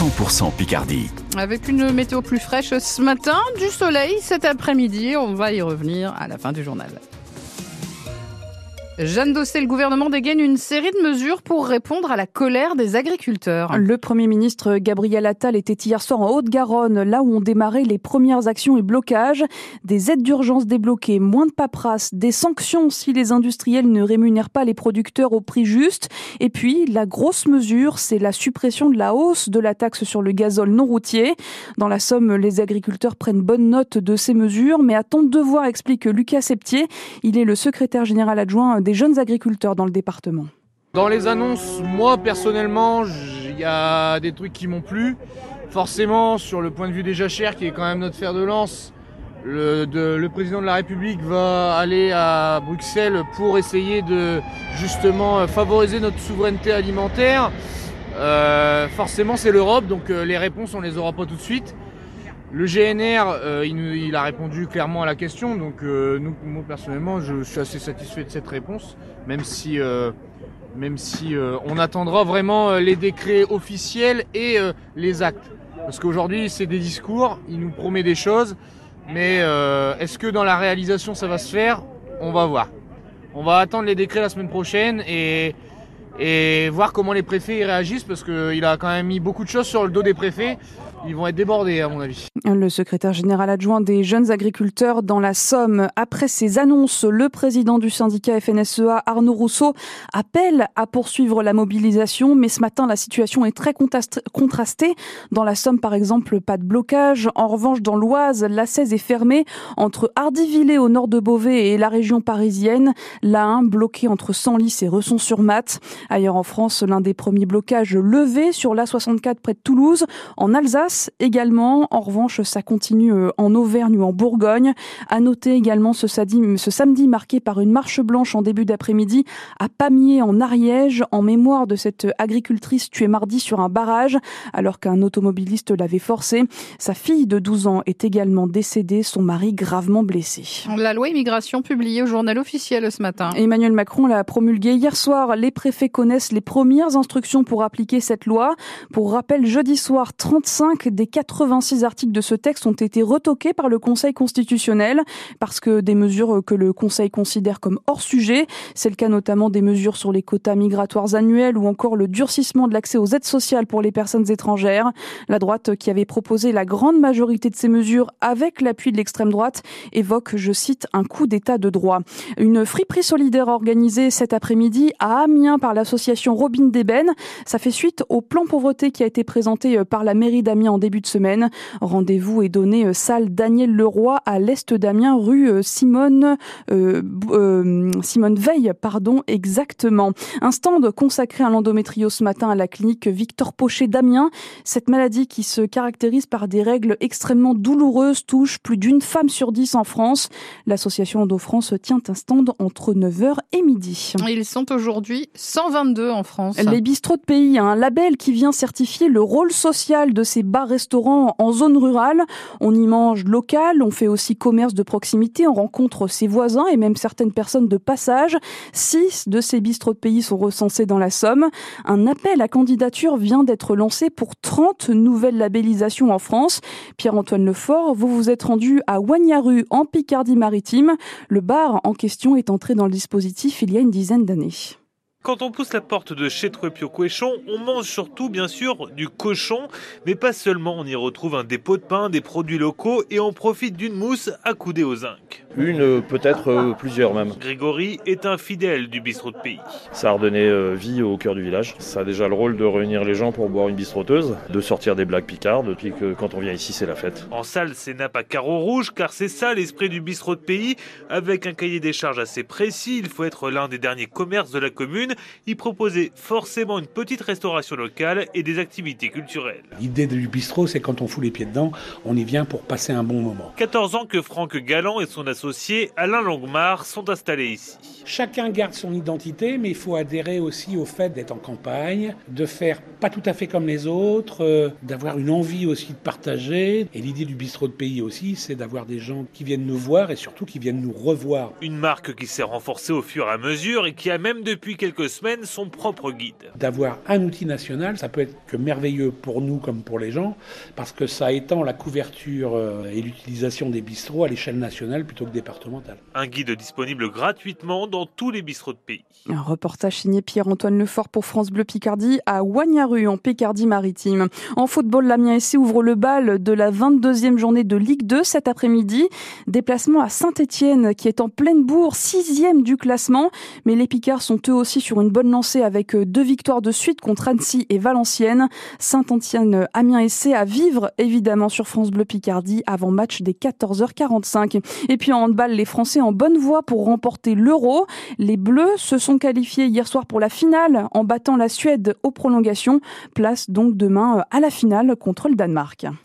100% Picardie. Avec une météo plus fraîche ce matin, du soleil cet après-midi. On va y revenir à la fin du journal. Jeanne Dossé, le gouvernement dégaine une série de mesures pour répondre à la colère des agriculteurs. Le Premier ministre Gabriel Attal était hier soir en Haute-Garonne, là où ont démarré les premières actions et blocages. Des aides d'urgence débloquées, moins de paperasse, des sanctions si les industriels ne rémunèrent pas les producteurs au prix juste. Et puis, la grosse mesure, c'est la suppression de la hausse de la taxe sur le gazole non routier. Dans la Somme, les agriculteurs prennent bonne note de ces mesures, mais attendent de voir, explique Lucas Septier. Il est le secrétaire général adjoint des jeunes agriculteurs dans le département. Dans les annonces, moi personnellement, il y a des trucs qui m'ont plu. Forcément, sur le point de vue des jachères, qui est quand même notre fer de lance, le, président de la République va aller à Bruxelles pour essayer de justement favoriser notre souveraineté alimentaire. Euh, forcément, c'est l'Europe, donc euh, les réponses, on les aura pas tout de suite. Le GNR, euh, il, a répondu clairement à la question, donc euh, moi personnellement, je, suis assez satisfait de cette réponse, même si, euh, on attendra vraiment les décrets officiels et les actes. Parce qu'aujourd'hui, c'est des discours, il nous promet des choses, mais est-ce que dans la réalisation ça va se faire? On va voir. On va attendre les décrets la semaine prochaine et, et voir comment les préfets y réagissent, parce qu'il a quand même mis beaucoup de choses sur le dos des préfets ils vont être débordés à mon avis. Le secrétaire général adjoint des jeunes agriculteurs dans la Somme, après ces annonces, le président du syndicat FNSEA, Arnaud Rousseau, appelle à poursuivre la mobilisation, mais ce matin, la situation est très contrastée. Dans la Somme, par exemple, pas de blocage. En revanche, dans l'Oise, la 16 est fermée entre Hardivillé au nord de Beauvais et la région parisienne. La 1 bloquée entre Senlis et Resson-sur-Mat. Ailleurs en France, l'un des premiers blocages levés sur l'A64 près de Toulouse. En Alsace, également. En revanche, ça continue euh, en Auvergne ou en Bourgogne. À noter également ce samedi, ce samedi marqué par une marche blanche en début d'après-midi à Pamiers en Ariège en mémoire de cette agricultrice tuée mardi sur un barrage alors qu'un automobiliste l'avait forcée. Sa fille de 12 ans est également décédée, son mari gravement blessé. La loi immigration publiée au journal officiel ce matin. Emmanuel Macron l'a promulguée hier soir. Les préfets connaissent les premières instructions pour appliquer cette loi. Pour rappel, jeudi soir, 35 des 86 articles de ce texte ont été retoqués par le Conseil constitutionnel parce que des mesures que le Conseil considère comme hors sujet, c'est le cas notamment des mesures sur les quotas migratoires annuels ou encore le durcissement de l'accès aux aides sociales pour les personnes étrangères. La droite qui avait proposé la grande majorité de ces mesures avec l'appui de l'extrême droite évoque, je cite, un coup d'état de droit. Une friperie solidaire organisée cet après-midi à Amiens par l'association Robin d'Ébène. Ça fait suite au plan pauvreté qui a été présenté par la mairie d'Amiens en début de semaine. Rendez-vous est donné euh, salle Daniel Leroy à l'est d'Amiens, rue euh, Simone euh, Simone Veil, pardon, exactement. Un stand consacré à l'endométrio ce matin à la clinique Victor Pochet d'Amiens. Cette maladie qui se caractérise par des règles extrêmement douloureuses touche plus d'une femme sur dix en France. L'association Endo France tient un stand entre 9h et midi. Ils sont aujourd'hui 122 en France. Les bistrots de pays, un label qui vient certifier le rôle social de ces bar-restaurant en zone rurale. On y mange local, on fait aussi commerce de proximité, on rencontre ses voisins et même certaines personnes de passage. Six de ces bistrots de pays sont recensés dans la Somme. Un appel à candidature vient d'être lancé pour 30 nouvelles labellisations en France. Pierre-Antoine Lefort, vous vous êtes rendu à Wagnaru en Picardie-Maritime. Le bar en question est entré dans le dispositif il y a une dizaine d'années. Quand on pousse la porte de chez Truepio Cochon, on mange surtout bien sûr du cochon, mais pas seulement, on y retrouve un dépôt de pain, des produits locaux et on profite d'une mousse accoudée au zinc. Une, peut-être euh, plusieurs même. Grégory est un fidèle du bistrot de pays. Ça a redonné euh, vie au cœur du village. Ça a déjà le rôle de réunir les gens pour boire une bistroteuse, de sortir des blagues picardes, depuis que quand on vient ici c'est la fête. En salle, c'est nappe à carreaux rouges, car c'est ça l'esprit du bistrot de pays. Avec un cahier des charges assez précis, il faut être l'un des derniers commerces de la commune, y proposer forcément une petite restauration locale et des activités culturelles. L'idée du bistrot, c'est quand on fout les pieds dedans, on y vient pour passer un bon moment. 14 ans que Franck Galland et son associé Alain Longmar sont installés ici. Chacun garde son identité, mais il faut adhérer aussi au fait d'être en campagne, de faire pas tout à fait comme les autres, euh, d'avoir une envie aussi de partager. Et l'idée du bistrot de pays aussi, c'est d'avoir des gens qui viennent nous voir et surtout qui viennent nous revoir. Une marque qui s'est renforcée au fur et à mesure et qui a même depuis quelques quelques semaines son propre guide. D'avoir un outil national, ça peut être que merveilleux pour nous comme pour les gens, parce que ça étend la couverture euh, et l'utilisation des bistrots à l'échelle nationale plutôt que départementale. Un guide disponible gratuitement dans tous les bistrots de pays. Un reportage signé Pierre-Antoine Lefort pour France Bleu Picardie à Wagnaru en Picardie-Maritime. En football, l'Amiens SC ouvre le bal de la 22e journée de Ligue 2 cet après-midi. Déplacement à Saint-Etienne qui est en pleine bourre, sixième du classement. Mais les Picards sont eux aussi sur une bonne lancée avec deux victoires de suite contre Annecy et Valenciennes. Saint-Etienne, Amiens SC à vivre évidemment sur France Bleu Picardie avant match des 14h45. Et puis en handball, les Français en bonne voie pour remporter l'Euro. Les Bleus se sont qualifiés hier soir pour la finale en battant la Suède aux prolongations. Place donc demain à la finale contre le Danemark.